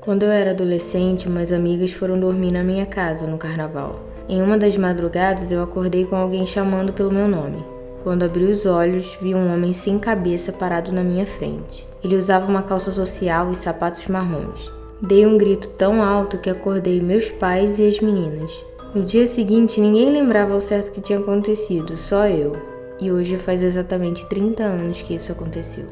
Quando eu era adolescente, umas amigas foram dormir na minha casa no carnaval. Em uma das madrugadas, eu acordei com alguém chamando pelo meu nome. Quando abri os olhos, vi um homem sem cabeça parado na minha frente. Ele usava uma calça social e sapatos marrons. Dei um grito tão alto que acordei meus pais e as meninas. No dia seguinte, ninguém lembrava ao certo o que tinha acontecido, só eu. E hoje faz exatamente 30 anos que isso aconteceu.